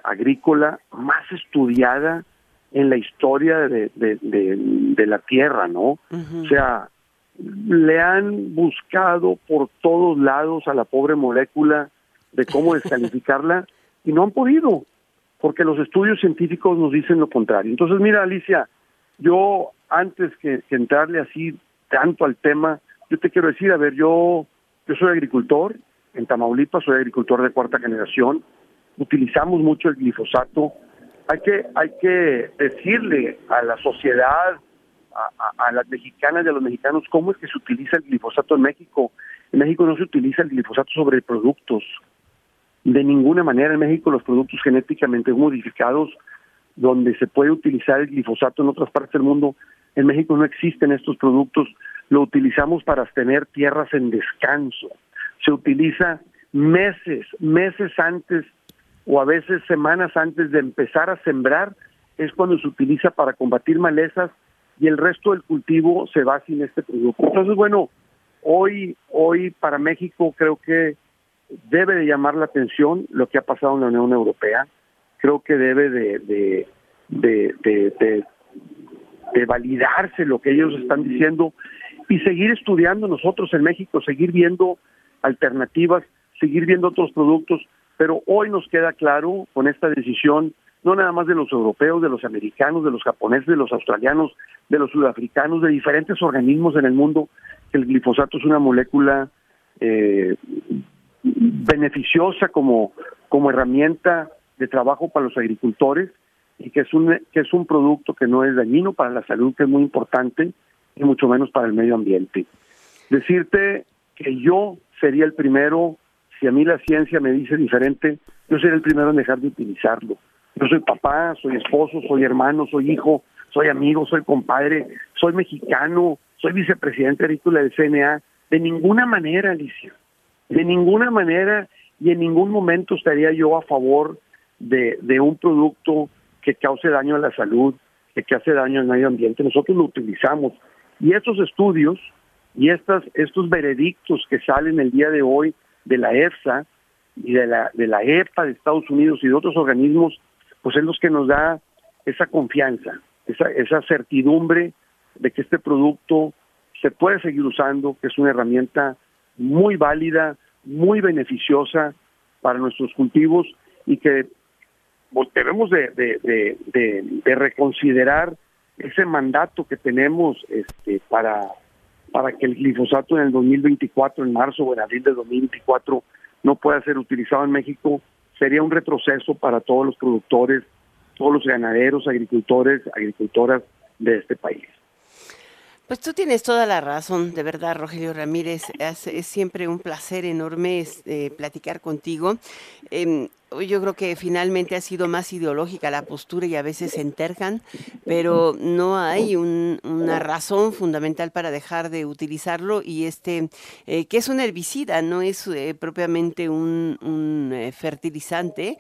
agrícola más estudiada en la historia de, de, la Tierra, ¿no? O sea, le han buscado por todos lados a la pobre molécula de cómo descalificarla y no han podido, porque los estudios científicos nos dicen lo contrario. Entonces, mira, Alicia, yo antes que, entrarle así tanto al tema, yo te quiero decir, a ver, yo, yo soy agricultor en Tamaulipas, soy agricultor de cuarta generación, utilizamos mucho el glifosato, hay que, hay que decirle a la sociedad, a, las mexicanas y a los mexicanos cómo es que se utiliza el glifosato en México. En México no se utiliza el glifosato sobre productos. De ninguna manera en México los productos genéticamente modificados donde se puede utilizar el glifosato en otras partes del mundo, en México no existen estos productos, lo utilizamos para tener tierras en descanso. Se utiliza meses, meses antes o a veces semanas antes de empezar a sembrar es cuando se utiliza para combatir malezas y el resto del cultivo se va sin este producto. Entonces, bueno, hoy, hoy para México creo que debe de llamar la atención lo que ha pasado en la Unión Europea. Creo que debe de, de, de, de validarse lo que ellos están diciendo y seguir estudiando nosotros en México, seguir viendo alternativas, seguir viendo otros productos pero hoy nos queda claro con esta decisión, no nada más de los europeos, de los americanos, de los japoneses, de los australianos, de los sudafricanos, de diferentes organismos en el mundo, que el glifosato es una molécula eh, beneficiosa como, como herramienta de trabajo para los agricultores y que es un que es un producto que no es dañino para la salud, que es muy importante y mucho menos para el medio ambiente. Decirte que yo sería el primero si a mí la ciencia me dice diferente, yo seré el primero en dejar de utilizarlo. Yo soy papá, soy esposo, soy hermano, soy hijo, soy amigo, soy compadre, soy mexicano, soy vicepresidente agrícola del CNA. De ninguna manera, Alicia, de ninguna manera y en ningún momento estaría yo a favor de, un producto que cause daño a la salud, que cause daño al medio ambiente. Nosotros lo utilizamos. Y estos estudios y estos veredictos que salen el día de hoy de la EFSA y de la, de la EPA de Estados Unidos y de otros organismos, pues es los que nos da esa confianza, esa, esa certidumbre de que este producto se puede seguir usando, que es una herramienta muy válida, muy beneficiosa para nuestros cultivos y que debemos de, de, de, de, reconsiderar ese mandato que tenemos este, para para que el glifosato en el 2024, en marzo o en abril de 2024, no pueda ser utilizado en México, sería un retroceso para todos los productores, todos los ganaderos, agricultores, agricultoras de este país. Pues tú tienes toda la razón, de verdad, Rogelio Ramírez. Es, siempre un placer enorme eh, platicar contigo. Em, yo creo que finalmente ha sido más ideológica la postura y a veces se entercan, pero no hay una razón fundamental para dejar de utilizarlo y este, eh, que es un herbicida, no es eh, propiamente un, eh, fertilizante,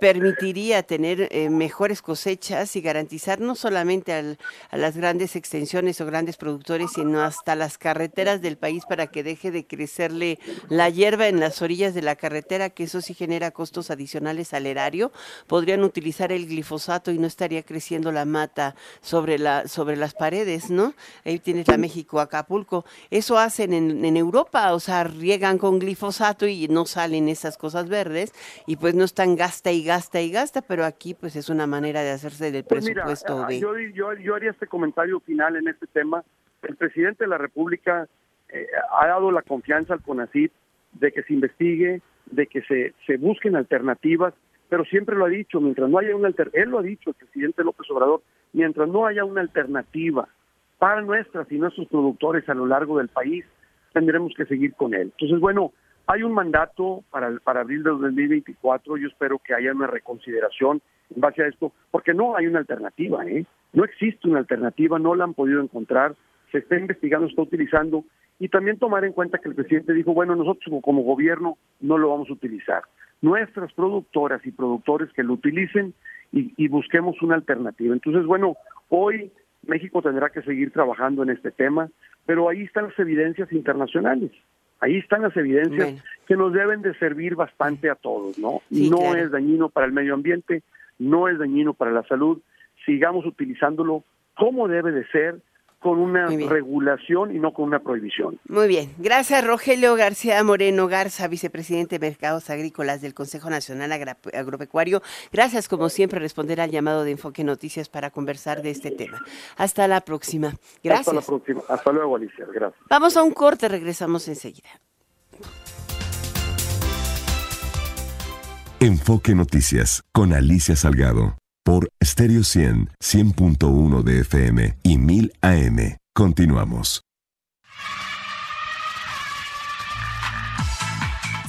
permitiría tener mejores cosechas y garantizar no solamente a las grandes extensiones o grandes productores, sino hasta las carreteras del país para que deje de crecerle la hierba en las orillas de la carretera, que eso sí genera costos adicionales al erario, podrían utilizar el glifosato y no estaría creciendo la mata sobre, la, sobre las paredes, ¿no? Ahí tienes la México, Acapulco. Eso hacen en, en Europa, o sea, riegan con glifosato y no salen esas cosas verdes y pues no están gasta y gasta y gasta, pero aquí pues es una manera de hacerse del Pues presupuesto. mira, de... yo, yo, yo haría este comentario final en este tema. El presidente de la República eh, ha dado la confianza al CONACYT de que se investigue, de que se, se busquen alternativas, pero siempre lo ha dicho, mientras no haya una alternativa, él lo ha dicho, el presidente López Obrador, mientras no haya una alternativa para nuestras y nuestros productores a lo largo del país, tendremos que seguir con él. Entonces, bueno, hay un mandato para, para abril de 2024, yo espero que haya una reconsideración en base a esto, porque no hay una alternativa, ¿eh? No existe una alternativa, no la han podido encontrar, se está investigando, se está utilizando, y también tomar en cuenta que el presidente dijo, bueno, nosotros como- gobierno no lo vamos a utilizar. Nuestras productoras y productores que lo utilicen y, y busquemos una alternativa. Entonces, bueno, hoy México tendrá que seguir trabajando en este tema, pero ahí están las evidencias internacionales. Ahí están las evidencias Bueno. que nos deben de servir bastante a todos, ¿no? Sí, no claro. es dañino para el medio ambiente, no es dañino para la salud. Sigamos utilizándolo como debe de ser, con una regulación y no con una prohibición. Muy bien, gracias Rogelio García Moreno Garza, vicepresidente de Mercados Agrícolas del Consejo Nacional Agropecuario. Gracias como siempre responder al llamado de Enfoque Noticias para conversar de este tema. Hasta la próxima. Hasta la Gracias. próxima. Hasta luego, Alicia. Gracias. Vamos a un corte, regresamos enseguida. Enfoque Noticias con Alicia Salgado por Stereo 100, 100.1 de FM y 1000 AM. Continuamos.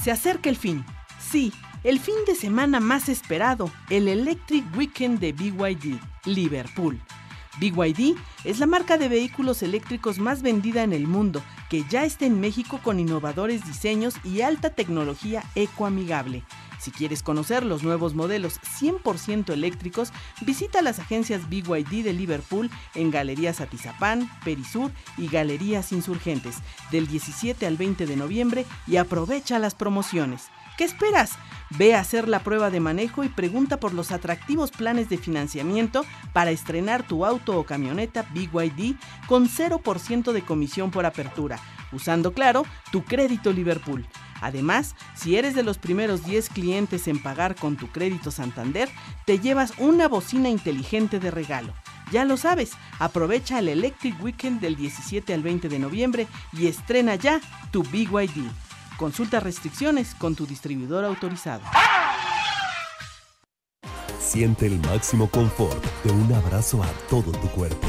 Se acerca el fin. Sí, el fin de semana más esperado, el Electric Weekend de BYD, Liverpool. BYD es la marca de vehículos eléctricos más vendida en el mundo, que ya está en México con innovadores diseños y alta tecnología ecoamigable. Si quieres conocer los nuevos modelos 100% eléctricos, visita las agencias BYD de Liverpool en Galerías Atizapán, Perisur y Galerías Insurgentes del 17 al 20 de noviembre y aprovecha las promociones. ¿Qué esperas? Ve a hacer la prueba de manejo y pregunta por los atractivos planes de financiamiento para estrenar tu auto o camioneta BYD con 0% de comisión por apertura, usando claro tu crédito Liverpool. Además, si eres de los primeros 10 clientes en pagar con tu crédito Santander, te llevas una bocina inteligente de regalo. Ya lo sabes, aprovecha el Electric Weekend del 17 al 20 de noviembre y estrena ya tu BYD. Consulta restricciones con tu distribuidor autorizado. Siente el máximo confort de un abrazo a todo tu cuerpo.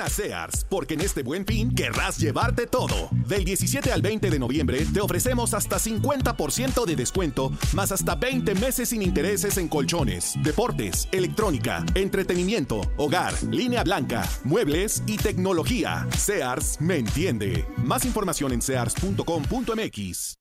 Ven a Sears, porque en este buen fin querrás llevarte todo. Del 17 al 20 de noviembre te ofrecemos hasta 50% de descuento, más hasta 20 meses sin intereses en colchones, deportes, electrónica, entretenimiento, hogar, línea blanca, muebles y tecnología. Sears me entiende. Más información en sears.com.mx.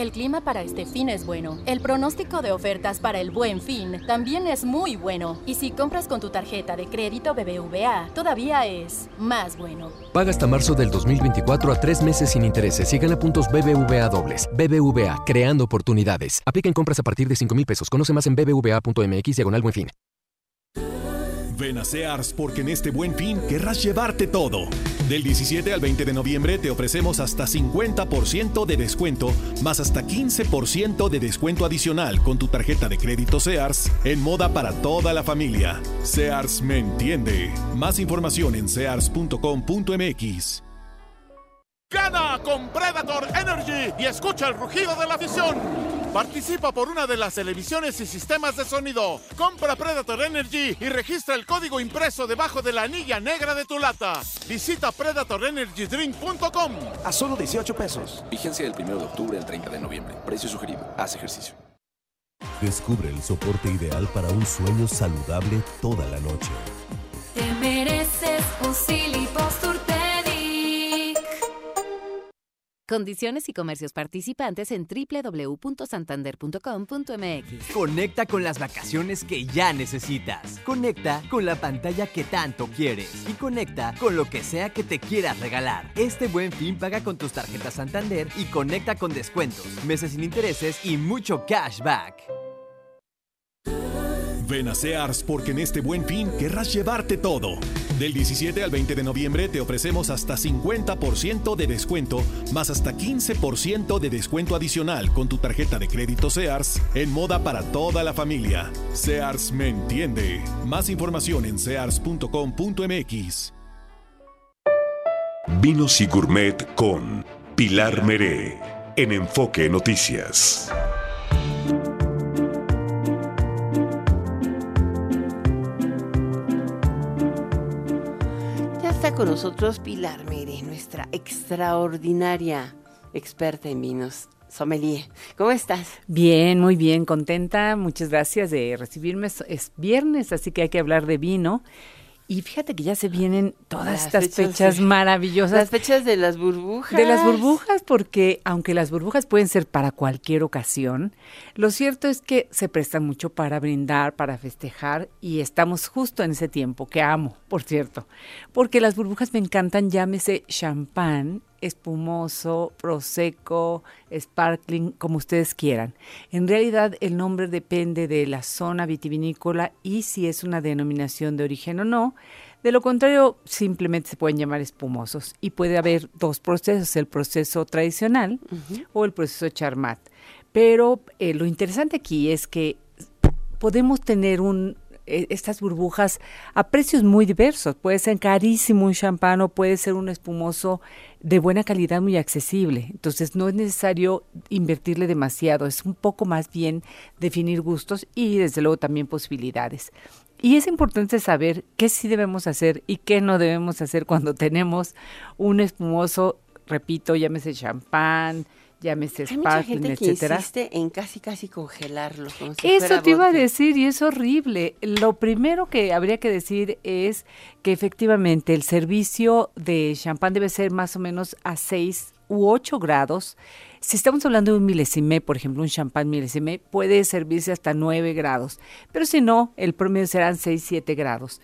El clima para este fin es bueno. El pronóstico de ofertas para el buen fin también es muy bueno. Y si compras con tu tarjeta de crédito BBVA, todavía es más bueno. Paga hasta marzo del 2024 a tres meses sin intereses y gana puntos BBVA dobles. BBVA, creando oportunidades. Aplica en compras a partir de 5 mil pesos. Conoce más en bbva.mx diagonal buen fin. Ven a Sears porque en este buen fin querrás llevarte todo. Del 17 al 20 de noviembre te ofrecemos hasta 50% de descuento, más hasta 15% de descuento adicional con tu tarjeta de crédito Sears en moda para toda la familia. Sears me entiende. Más información en sears.com.mx. Gana con Predator Energy y escucha el rugido de la afición. Participa por una de las televisiones y sistemas de sonido. Compra Predator Energy y registra el código impreso debajo de la anilla negra de tu lata. Visita predatorenergydrink.com. A solo 18 pesos. Vigencia del 1 de octubre al 30 de noviembre. Precio sugerido. Haz ejercicio. Descubre el soporte ideal para un sueño saludable toda la noche. Condiciones y comercios participantes en www.santander.com.mx. Conecta con las vacaciones que ya necesitas. Conecta con la pantalla que tanto quieres. Y conecta con lo que sea que te quieras regalar. Este buen fin paga con tus tarjetas Santander y conecta con descuentos, meses sin intereses y mucho cashback. Ven a Sears porque en este buen fin querrás llevarte todo. Del 17 al 20 de noviembre te ofrecemos hasta 50% de descuento, más hasta 15% de descuento adicional con tu tarjeta de crédito Sears en moda para toda la familia. Sears me entiende. Más información en sears.com.mx. Vinos y Gourmet con Pilar Meré en Enfoque Noticias. Con nosotros Pilar Mere, nuestra extraordinaria experta en vinos. Sommelier, ¿cómo estás? Bien, muy bien, contenta. Muchas gracias de recibirme. Es- Es viernes, así que hay que hablar de vino. Y fíjate que ya se vienen todas Las estas fechas fechas, de- maravillosas. Las fechas de las burbujas. De las burbujas, porque aunque las burbujas pueden ser para cualquier ocasión, lo cierto es que se prestan mucho para brindar, para festejar, y estamos justo en ese tiempo, que amo, por cierto. Porque las burbujas me encantan, llámese champán, espumoso, prosecco, sparkling, como ustedes quieran. En realidad el nombre depende de la zona vitivinícola y si es una denominación de origen o no. De lo contrario, simplemente se pueden llamar espumosos y puede haber dos procesos, el proceso tradicional o el proceso charmat. Pero eh, lo interesante aquí es que podemos tener un eh, estas burbujas a precios muy diversos. Puede ser carísimo un champán o puede ser un espumoso de buena calidad muy accesible. Entonces no es necesario invertirle demasiado, es un poco más bien definir gustos y desde luego también posibilidades. Y es importante saber qué sí debemos hacer y qué no debemos hacer cuando tenemos un espumoso, repito, llámese champán, llámese Hay mucha gente que etcétera. insiste en casi casi congelarlo. como si Eso fuera te iba a decir y es horrible. Lo primero que habría que decir es que efectivamente el servicio de champán debe ser más o menos a 6 u 8 grados. Si estamos hablando de un milesimé, por ejemplo, un champán milesimé, puede servirse hasta 9 grados. Pero si no, el promedio serán 6, 7 grados.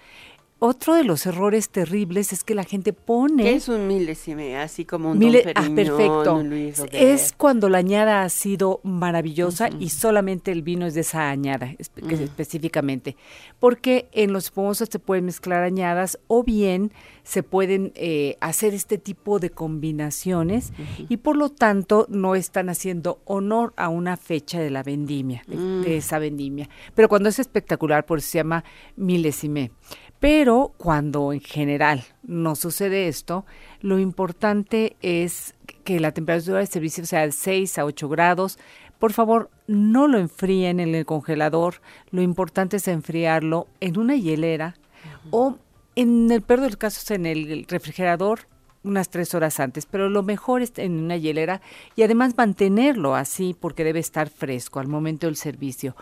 Otro de los errores terribles es que la gente pone... ¿Qué es un milésime? Así como un Mile- Don ah, Perignon, perfecto. un Luis Roder. Es cuando la añada ha sido maravillosa y solamente el vino es de esa añada espe- específicamente. Porque en los espumosos se pueden mezclar añadas o bien se pueden eh, hacer este tipo de combinaciones y por lo tanto no están haciendo honor a una fecha de la vendimia, de, Mm. de esa vendimia. Pero cuando es espectacular, por eso se llama milésime. Pero cuando en general no sucede esto, lo importante es que la temperatura de servicio sea de 6 a 8 grados. Por favor, no lo enfríen en el congelador. Lo importante es enfriarlo en una hielera o en el peor de los casos en el refrigerador unas tres horas antes, pero lo mejor es en una hielera y además mantenerlo así porque debe estar fresco al momento del servicio.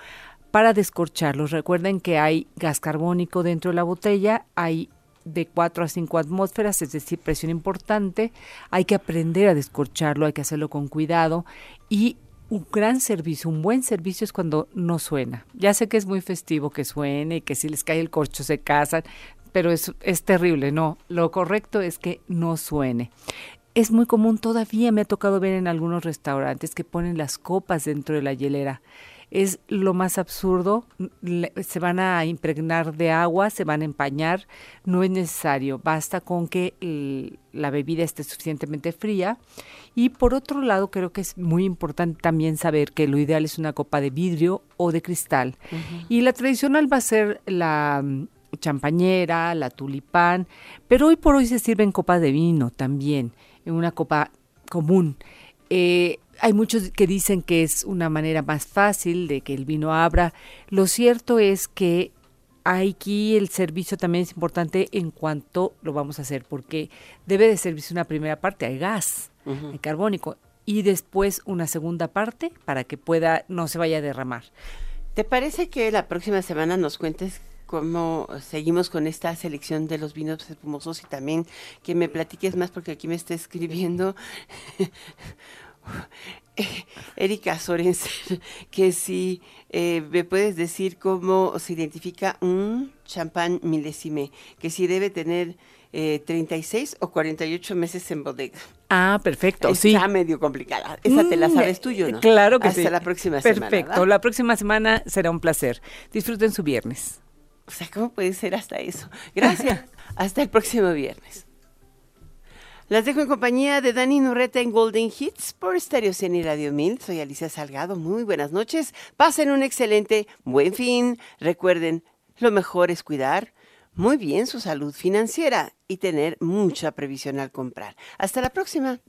Para descorcharlos, recuerden que hay gas carbónico dentro de la botella, hay de 4 a 5 atmósferas, es decir, presión importante. Hay que aprender a descorcharlo, hay que hacerlo con cuidado y un gran servicio, un buen servicio es cuando no suena. Ya sé que es muy festivo que suene y que si les cae el corcho se casan, pero es, es terrible, no. Lo correcto es que no suene. Es muy común, todavía me ha tocado ver en algunos restaurantes que ponen las copas dentro de la hielera. Es lo más absurdo, le- se van a impregnar de agua, se van a empañar, no es necesario, basta con que el- la bebida esté suficientemente fría. Y por otro lado, creo que es muy importante también saber que lo ideal es una copa de vidrio o de cristal. Y la tradicional va a ser la mm, champañera, la tulipán, pero hoy por hoy se sirven copas de vino también, en una copa común. Eh, hay muchos que dicen que es una manera más fácil de que el vino abra. Lo cierto es que aquí el servicio también es importante en cuanto lo vamos a hacer, porque debe de servirse una primera parte al gas, el carbónico, y después una segunda parte para que pueda, no se vaya a derramar. ¿Te parece que la próxima semana nos cuentes cómo seguimos con esta selección de los vinos espumosos y también que me platiques más porque aquí me está escribiendo Erika Sorensen, que si eh, me puedes decir cómo se identifica un champán milésime, que si debe tener eh, 36 o 48 meses en bodega. Ah, perfecto, Está sí. medio complicada. Esa te la Mm, sabes tú, yo no. Claro que Hasta sí. la próxima semana. Perfecto, la próxima semana será un placer. Disfruten su viernes. O sea, ¿cómo puede ser hasta eso? Gracias. hasta el próximo viernes. Las dejo en compañía de Dani Nurreta en Golden Hits por Stereo 100 y Radio 1000. Soy Alicia Salgado. Muy buenas noches. Pasen un excelente buen fin. Recuerden, lo mejor es cuidar muy bien su salud financiera y tener mucha previsión al comprar. Hasta la próxima.